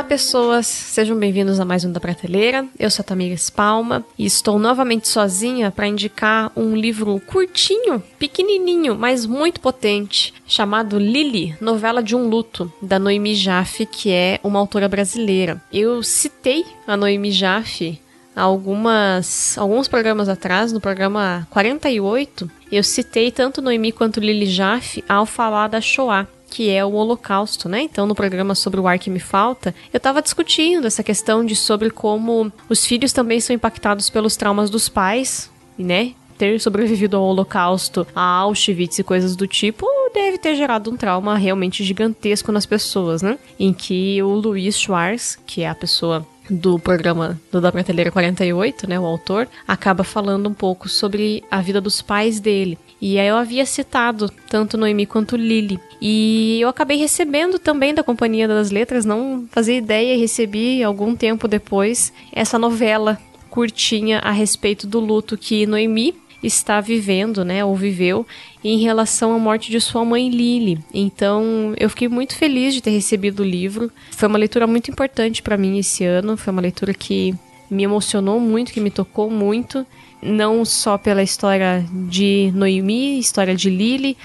Olá, pessoas! Sejam bem-vindos a mais um da Prateleira. Eu sou a Tamires Palma e estou novamente sozinha para indicar um livro curtinho, pequenininho, mas muito potente, chamado Lily, Novela de um Luto, da Noemi Jaffe, que é uma autora brasileira. Eu citei a Noemi Jaffe algumas alguns programas atrás, no programa 48, eu citei tanto Noemi quanto Lily Jaffe ao falar da Shoah que é o Holocausto, né? Então, no programa sobre o Ar que me falta, eu estava discutindo essa questão de sobre como os filhos também são impactados pelos traumas dos pais, né? Ter sobrevivido ao Holocausto, a Auschwitz e coisas do tipo, deve ter gerado um trauma realmente gigantesco nas pessoas, né? Em que o Luiz Schwartz, que é a pessoa do programa do Da Prateleira 48, né, o autor, acaba falando um pouco sobre a vida dos pais dele. E aí eu havia citado tanto Noemi quanto Lily. E eu acabei recebendo também da Companhia das Letras, não fazia ideia recebi algum tempo depois essa novela curtinha a respeito do luto que Noemi está vivendo, né, ou viveu, em relação à morte de sua mãe Lily. Então, eu fiquei muito feliz de ter recebido o livro. Foi uma leitura muito importante para mim esse ano, foi uma leitura que me emocionou muito, que me tocou muito, não só pela história de Noemi, história de Lily,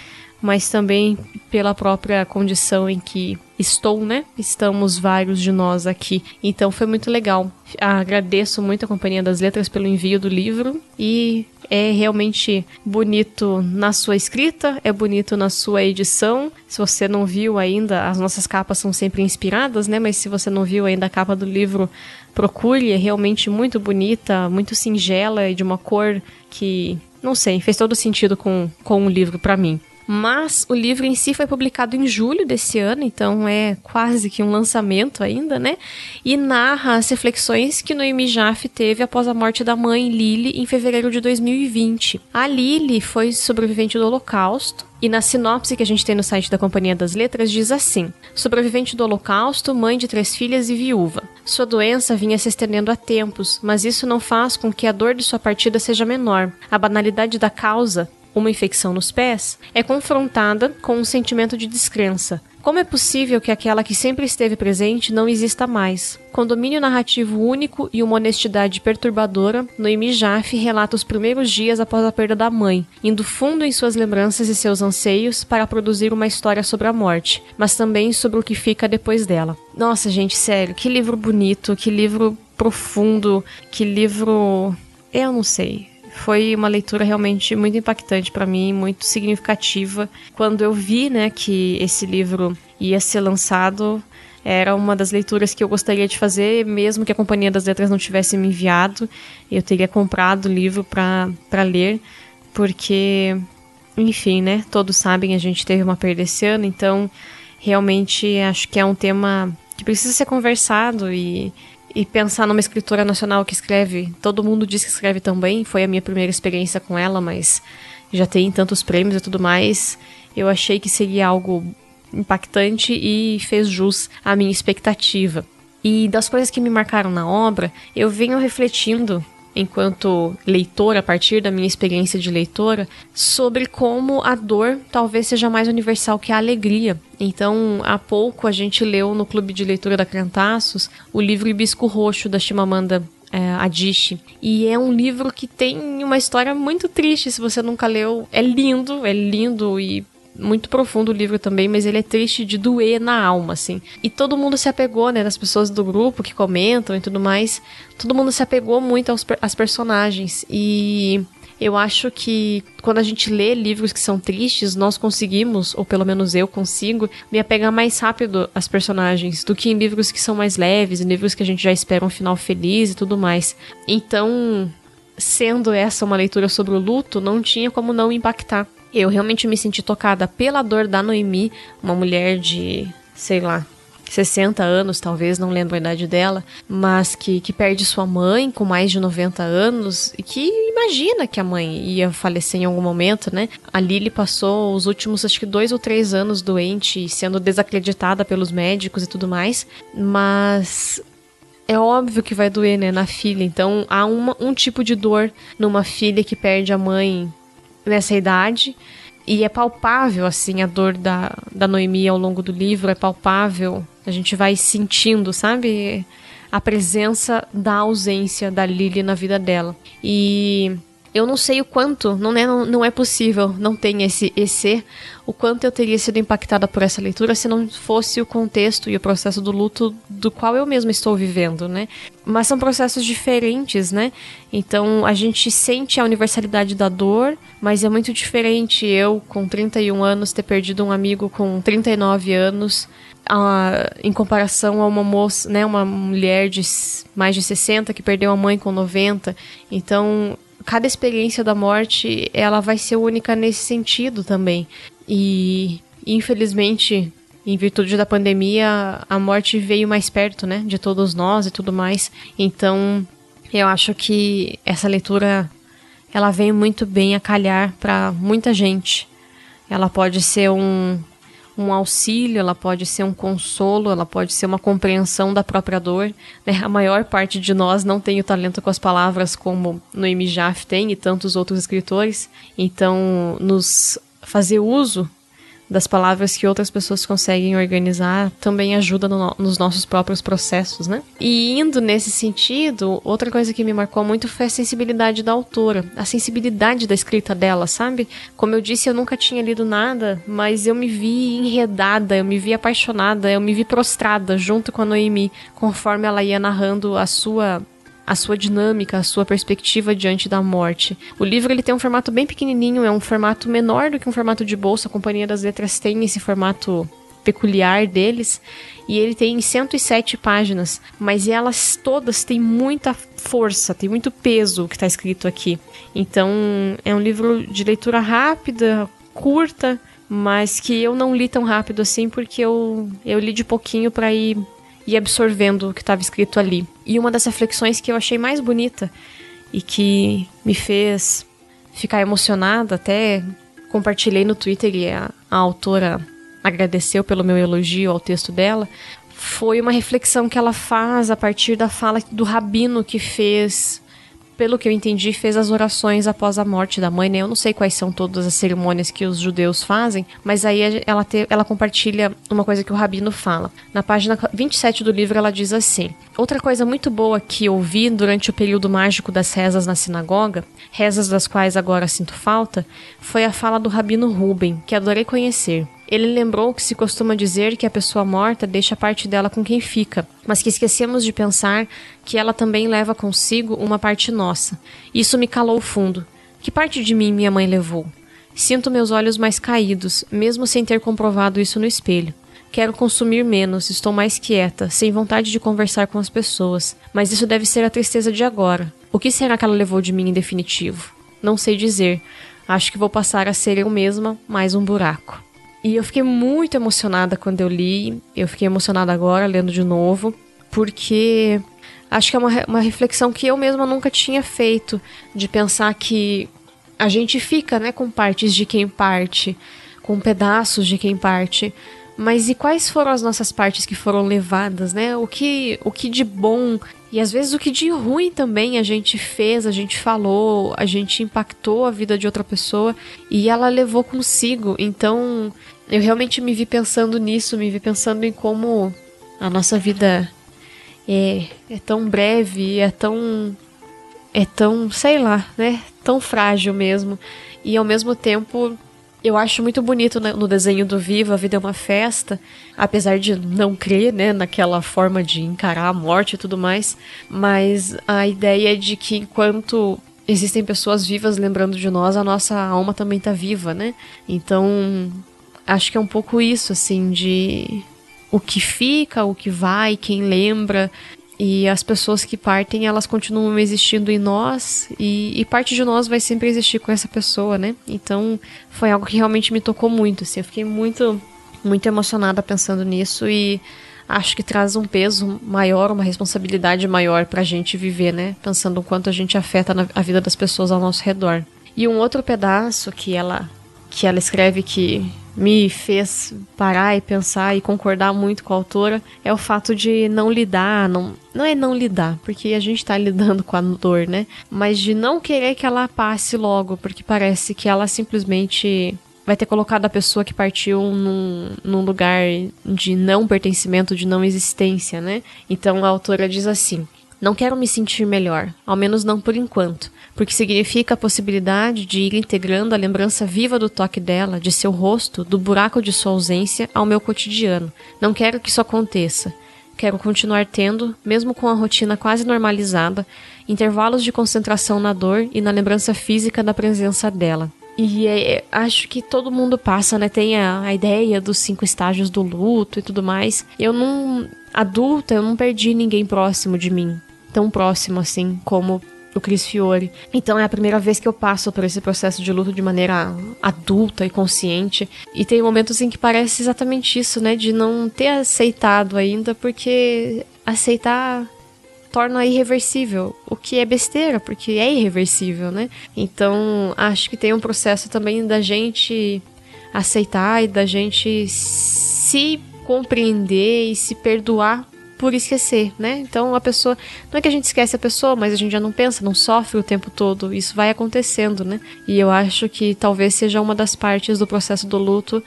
mas também pela própria condição em que estou, né? Estamos vários de nós aqui. Então foi muito legal. Agradeço muito a Companhia das Letras pelo envio do livro e é realmente bonito na sua escrita, é bonito na sua edição. Se você não viu ainda, as nossas capas são sempre inspiradas, né? Mas se você não viu ainda a capa do livro, procure, é realmente muito bonita, muito singela e de uma cor que, não sei, fez todo sentido com, com o livro para mim. Mas o livro em si foi publicado em julho desse ano, então é quase que um lançamento ainda, né? E narra as reflexões que Noemi Jaffe teve após a morte da mãe Lily em fevereiro de 2020. A Lily foi sobrevivente do Holocausto, e na sinopse que a gente tem no site da Companhia das Letras diz assim: Sobrevivente do Holocausto, mãe de três filhas e viúva. Sua doença vinha se estendendo há tempos, mas isso não faz com que a dor de sua partida seja menor. A banalidade da causa uma infecção nos pés, é confrontada com um sentimento de descrença. Como é possível que aquela que sempre esteve presente não exista mais? Com domínio narrativo único e uma honestidade perturbadora, Noemi Jaffe relata os primeiros dias após a perda da mãe, indo fundo em suas lembranças e seus anseios para produzir uma história sobre a morte, mas também sobre o que fica depois dela. Nossa, gente, sério, que livro bonito, que livro profundo, que livro. Eu não sei foi uma leitura realmente muito impactante para mim, muito significativa. Quando eu vi, né, que esse livro ia ser lançado, era uma das leituras que eu gostaria de fazer, mesmo que a Companhia das Letras não tivesse me enviado, eu teria comprado o livro para ler, porque, enfim, né, todos sabem, a gente teve uma perda esse ano, então realmente acho que é um tema que precisa ser conversado e e pensar numa escritora nacional que escreve, todo mundo diz que escreve tão bem, foi a minha primeira experiência com ela, mas já tem tantos prêmios e tudo mais, eu achei que seria algo impactante e fez jus à minha expectativa. E das coisas que me marcaram na obra, eu venho refletindo enquanto leitora, a partir da minha experiência de leitora, sobre como a dor talvez seja mais universal que a alegria. Então, há pouco a gente leu no Clube de Leitura da Cantaços o livro Hibisco Roxo da Chimamanda é, Adichie. E é um livro que tem uma história muito triste, se você nunca leu. É lindo, é lindo e muito profundo o livro também, mas ele é triste de doer na alma, assim. E todo mundo se apegou, né, das pessoas do grupo que comentam e tudo mais. Todo mundo se apegou muito aos às personagens. E eu acho que quando a gente lê livros que são tristes, nós conseguimos, ou pelo menos eu consigo, me apegar mais rápido às personagens do que em livros que são mais leves, em livros que a gente já espera um final feliz e tudo mais. Então, sendo essa uma leitura sobre o luto, não tinha como não impactar. Eu realmente me senti tocada pela dor da Noemi, uma mulher de, sei lá, 60 anos, talvez, não lembro a idade dela, mas que, que perde sua mãe com mais de 90 anos e que imagina que a mãe ia falecer em algum momento, né? A Lily passou os últimos, acho que dois ou três anos doente, sendo desacreditada pelos médicos e tudo mais, mas é óbvio que vai doer, né, na filha. Então há uma, um tipo de dor numa filha que perde a mãe nessa idade e é palpável, assim, a dor da, da Noemi ao longo do livro, é palpável. A gente vai sentindo, sabe? A presença da ausência da Lily na vida dela. E eu não sei o quanto, não é, não, não é possível, não tem esse EC, o quanto eu teria sido impactada por essa leitura se não fosse o contexto e o processo do luto do qual eu mesma estou vivendo, né? Mas são processos diferentes, né? Então a gente sente a universalidade da dor, mas é muito diferente eu, com 31 anos, ter perdido um amigo com 39 anos. Uh, em comparação a uma moça, né, uma mulher de mais de 60 que perdeu a mãe com 90. Então, cada experiência da morte ela vai ser única nesse sentido também. E infelizmente, em virtude da pandemia, a morte veio mais perto, né, de todos nós e tudo mais. Então, eu acho que essa leitura ela vem muito bem a calhar para muita gente. Ela pode ser um um auxílio, ela pode ser um consolo, ela pode ser uma compreensão da própria dor. Né? A maior parte de nós não tem o talento com as palavras como Noemi Jaff tem e tantos outros escritores. Então, nos fazer uso das palavras que outras pessoas conseguem organizar também ajuda no, nos nossos próprios processos, né? E indo nesse sentido, outra coisa que me marcou muito foi a sensibilidade da autora, a sensibilidade da escrita dela, sabe? Como eu disse, eu nunca tinha lido nada, mas eu me vi enredada, eu me vi apaixonada, eu me vi prostrada junto com a Noemi, conforme ela ia narrando a sua a sua dinâmica, a sua perspectiva diante da morte. O livro ele tem um formato bem pequenininho, é um formato menor do que um formato de bolsa. A Companhia das Letras tem esse formato peculiar deles e ele tem 107 páginas, mas elas todas têm muita força, tem muito peso que está escrito aqui. Então é um livro de leitura rápida, curta, mas que eu não li tão rápido assim porque eu, eu li de pouquinho para ir e absorvendo o que estava escrito ali. E uma das reflexões que eu achei mais bonita e que me fez ficar emocionada, até compartilhei no Twitter e a, a autora agradeceu pelo meu elogio ao texto dela, foi uma reflexão que ela faz a partir da fala do rabino que fez pelo que eu entendi, fez as orações após a morte da mãe, né? Eu não sei quais são todas as cerimônias que os judeus fazem, mas aí ela, te, ela compartilha uma coisa que o rabino fala. Na página 27 do livro, ela diz assim: Outra coisa muito boa que ouvi durante o período mágico das rezas na sinagoga, rezas das quais agora sinto falta, foi a fala do rabino Ruben, que adorei conhecer. Ele lembrou que se costuma dizer que a pessoa morta deixa parte dela com quem fica, mas que esquecemos de pensar que ela também leva consigo uma parte nossa. Isso me calou fundo. Que parte de mim minha mãe levou? Sinto meus olhos mais caídos, mesmo sem ter comprovado isso no espelho. Quero consumir menos, estou mais quieta, sem vontade de conversar com as pessoas, mas isso deve ser a tristeza de agora. O que será que ela levou de mim em definitivo? Não sei dizer. Acho que vou passar a ser eu mesma mais um buraco. E eu fiquei muito emocionada quando eu li. Eu fiquei emocionada agora, lendo de novo, porque acho que é uma, uma reflexão que eu mesma nunca tinha feito, de pensar que a gente fica né, com partes de quem parte, com pedaços de quem parte. Mas e quais foram as nossas partes que foram levadas, né? O que, o que de bom e às vezes o que de ruim também a gente fez, a gente falou, a gente impactou a vida de outra pessoa e ela levou consigo. Então, eu realmente me vi pensando nisso, me vi pensando em como a nossa vida é, é tão breve, é tão. é tão, sei lá, né? Tão frágil mesmo. E ao mesmo tempo, eu acho muito bonito no desenho do Viva, a vida é uma festa, apesar de não crer, né, naquela forma de encarar a morte e tudo mais, mas a ideia é de que enquanto existem pessoas vivas lembrando de nós, a nossa alma também tá viva, né? Então, acho que é um pouco isso, assim, de o que fica, o que vai, quem lembra. E as pessoas que partem, elas continuam existindo em nós e, e, parte de nós vai sempre existir com essa pessoa, né? Então foi algo que realmente me tocou muito, assim. Eu fiquei muito, muito emocionada pensando nisso e acho que traz um peso maior, uma responsabilidade maior pra gente viver, né? Pensando o quanto a gente afeta na, a vida das pessoas ao nosso redor. E um outro pedaço que ela, que ela escreve que me fez parar e pensar e concordar muito com a autora é o fato de não lidar, não, não é não lidar, porque a gente tá lidando com a dor, né? Mas de não querer que ela passe logo, porque parece que ela simplesmente vai ter colocado a pessoa que partiu num, num lugar de não pertencimento, de não existência, né? Então a autora diz assim: Não quero me sentir melhor, ao menos não por enquanto, porque significa a possibilidade de ir integrando a lembrança viva do toque dela, de seu rosto, do buraco de sua ausência ao meu cotidiano. Não quero que isso aconteça. Quero continuar tendo, mesmo com a rotina quase normalizada, intervalos de concentração na dor e na lembrança física da presença dela. E é, acho que todo mundo passa, né? Tem a, a, ideia dos cinco estágios do luto e tudo mais. Eu não. Adulta, eu não perdi ninguém próximo de mim. Tão próximo assim como o Chris Fiore. Então é a primeira vez que eu passo por esse processo de luto de maneira adulta e consciente. E tem momentos em que parece exatamente isso, né? De não ter aceitado ainda, porque aceitar torna irreversível, o que é besteira, porque é irreversível, né? Então, acho que tem um processo também da gente aceitar e da gente se compreender e se perdoar por esquecer, né? Então a pessoa. Não é que a gente esquece a pessoa, mas a gente já não pensa, não sofre o tempo todo. Isso vai acontecendo, né? E eu acho que talvez seja uma das partes do processo do luto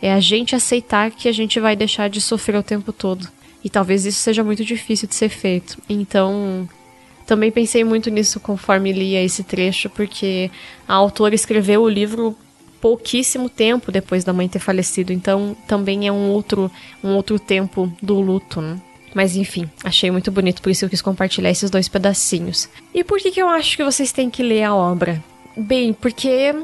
é a gente aceitar que a gente vai deixar de sofrer o tempo todo. E talvez isso seja muito difícil de ser feito. Então, também pensei muito nisso conforme lia esse trecho, porque a autora escreveu o livro pouquíssimo tempo depois da mãe ter falecido, então também é um outro, um outro tempo do luto, né? Mas enfim, achei muito bonito, por isso eu quis compartilhar esses dois pedacinhos. E por que, que eu acho que vocês têm que ler a obra? Bem, porque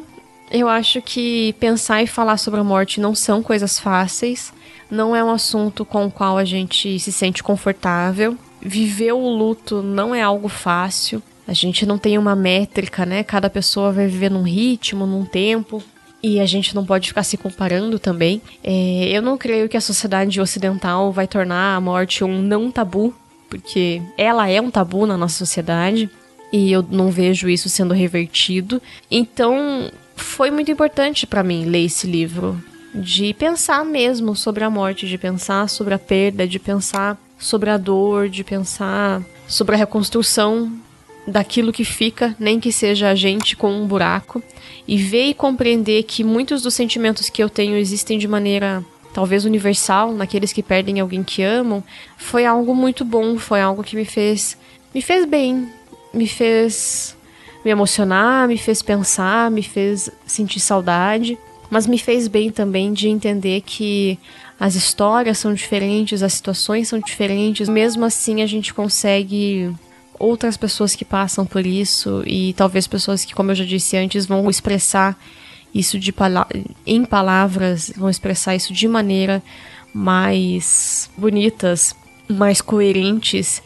eu acho que pensar e falar sobre a morte não são coisas fáceis não é um assunto com o qual a gente se sente confortável. Viver o luto não é algo fácil. A gente não tem uma métrica, né? Cada pessoa vai viver num ritmo, num tempo. E a gente não pode ficar se comparando também. É, eu não creio que a sociedade ocidental vai tornar a morte um não tabu, porque ela é um tabu na nossa sociedade e eu não vejo isso sendo revertido. Então, foi muito importante para mim ler esse livro de pensar mesmo sobre a morte, de pensar sobre a perda, de pensar sobre a dor, de pensar sobre a reconstrução daquilo que fica, nem que seja a gente com um buraco, e ver e compreender que muitos dos sentimentos que eu tenho existem de maneira talvez universal naqueles que perdem alguém que amam, foi algo muito bom, foi algo que me fez me fez bem, me fez me emocionar, me fez pensar, me fez sentir saudade mas me fez bem também de entender que as histórias são diferentes, as situações são diferentes, mesmo assim a gente consegue outras pessoas que passam por isso e talvez pessoas que, como eu já disse antes, vão expressar isso de pala em palavras, vão expressar isso de maneira mais bonitas, mais coerentes,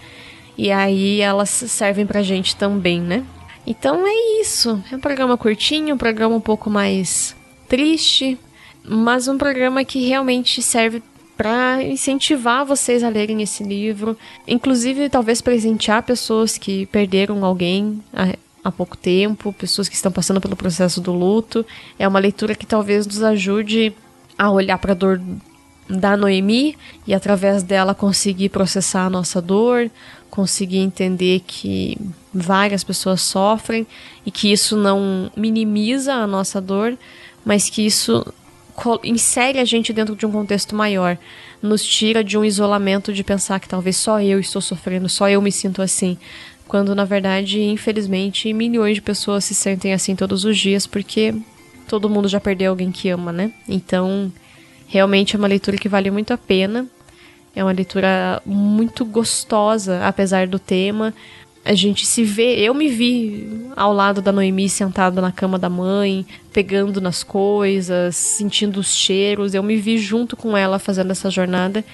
e aí elas servem pra gente também, né? Então é isso. É um programa curtinho, um programa um pouco mais triste, mas um programa que realmente serve para incentivar vocês a lerem esse livro, inclusive talvez presentear pessoas que perderam alguém há, pouco tempo, pessoas que estão passando pelo processo do luto. É uma leitura que talvez nos ajude a olhar para a dor da Noemi e através dela conseguir processar a nossa dor, conseguir entender que várias pessoas sofrem e que isso não minimiza a nossa dor, mas que isso insere a gente dentro de um contexto maior, nos tira de um isolamento de pensar que talvez só eu estou sofrendo, só eu me sinto assim, quando na verdade, infelizmente, milhões de pessoas se sentem assim todos os dias porque todo mundo já perdeu alguém que ama, né? Então, realmente é uma leitura que vale muito a pena. É uma leitura muito gostosa, apesar do tema, a gente se vê. Eu me vi ao lado da Noemi sentada na cama da mãe, pegando nas coisas, sentindo os cheiros. Eu me vi junto com ela fazendo essa jornada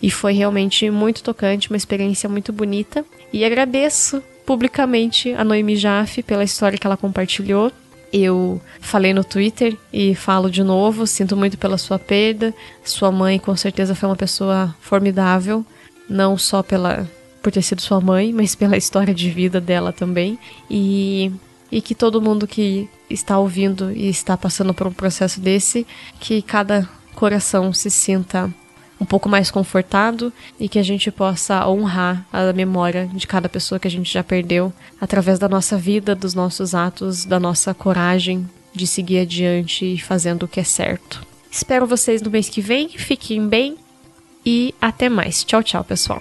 e foi realmente muito tocante, uma experiência muito bonita. E agradeço publicamente a Noemi Jaffe pela história que ela compartilhou. Eu falei no Twitter e falo de novo, sinto muito pela sua perda. Sua mãe com certeza foi uma pessoa formidável, não só pela por ter sido sua mãe, mas pela história de vida dela também. E, e que todo mundo que está ouvindo e está passando por um processo desse, que cada coração se sinta um pouco mais confortado e que a gente possa honrar a memória de cada pessoa que a gente já perdeu através da nossa vida, dos nossos atos, da nossa coragem de seguir adiante fazendo o que é certo. Espero vocês no mês que vem, fiquem bem e até mais. Tchau, tchau, pessoal.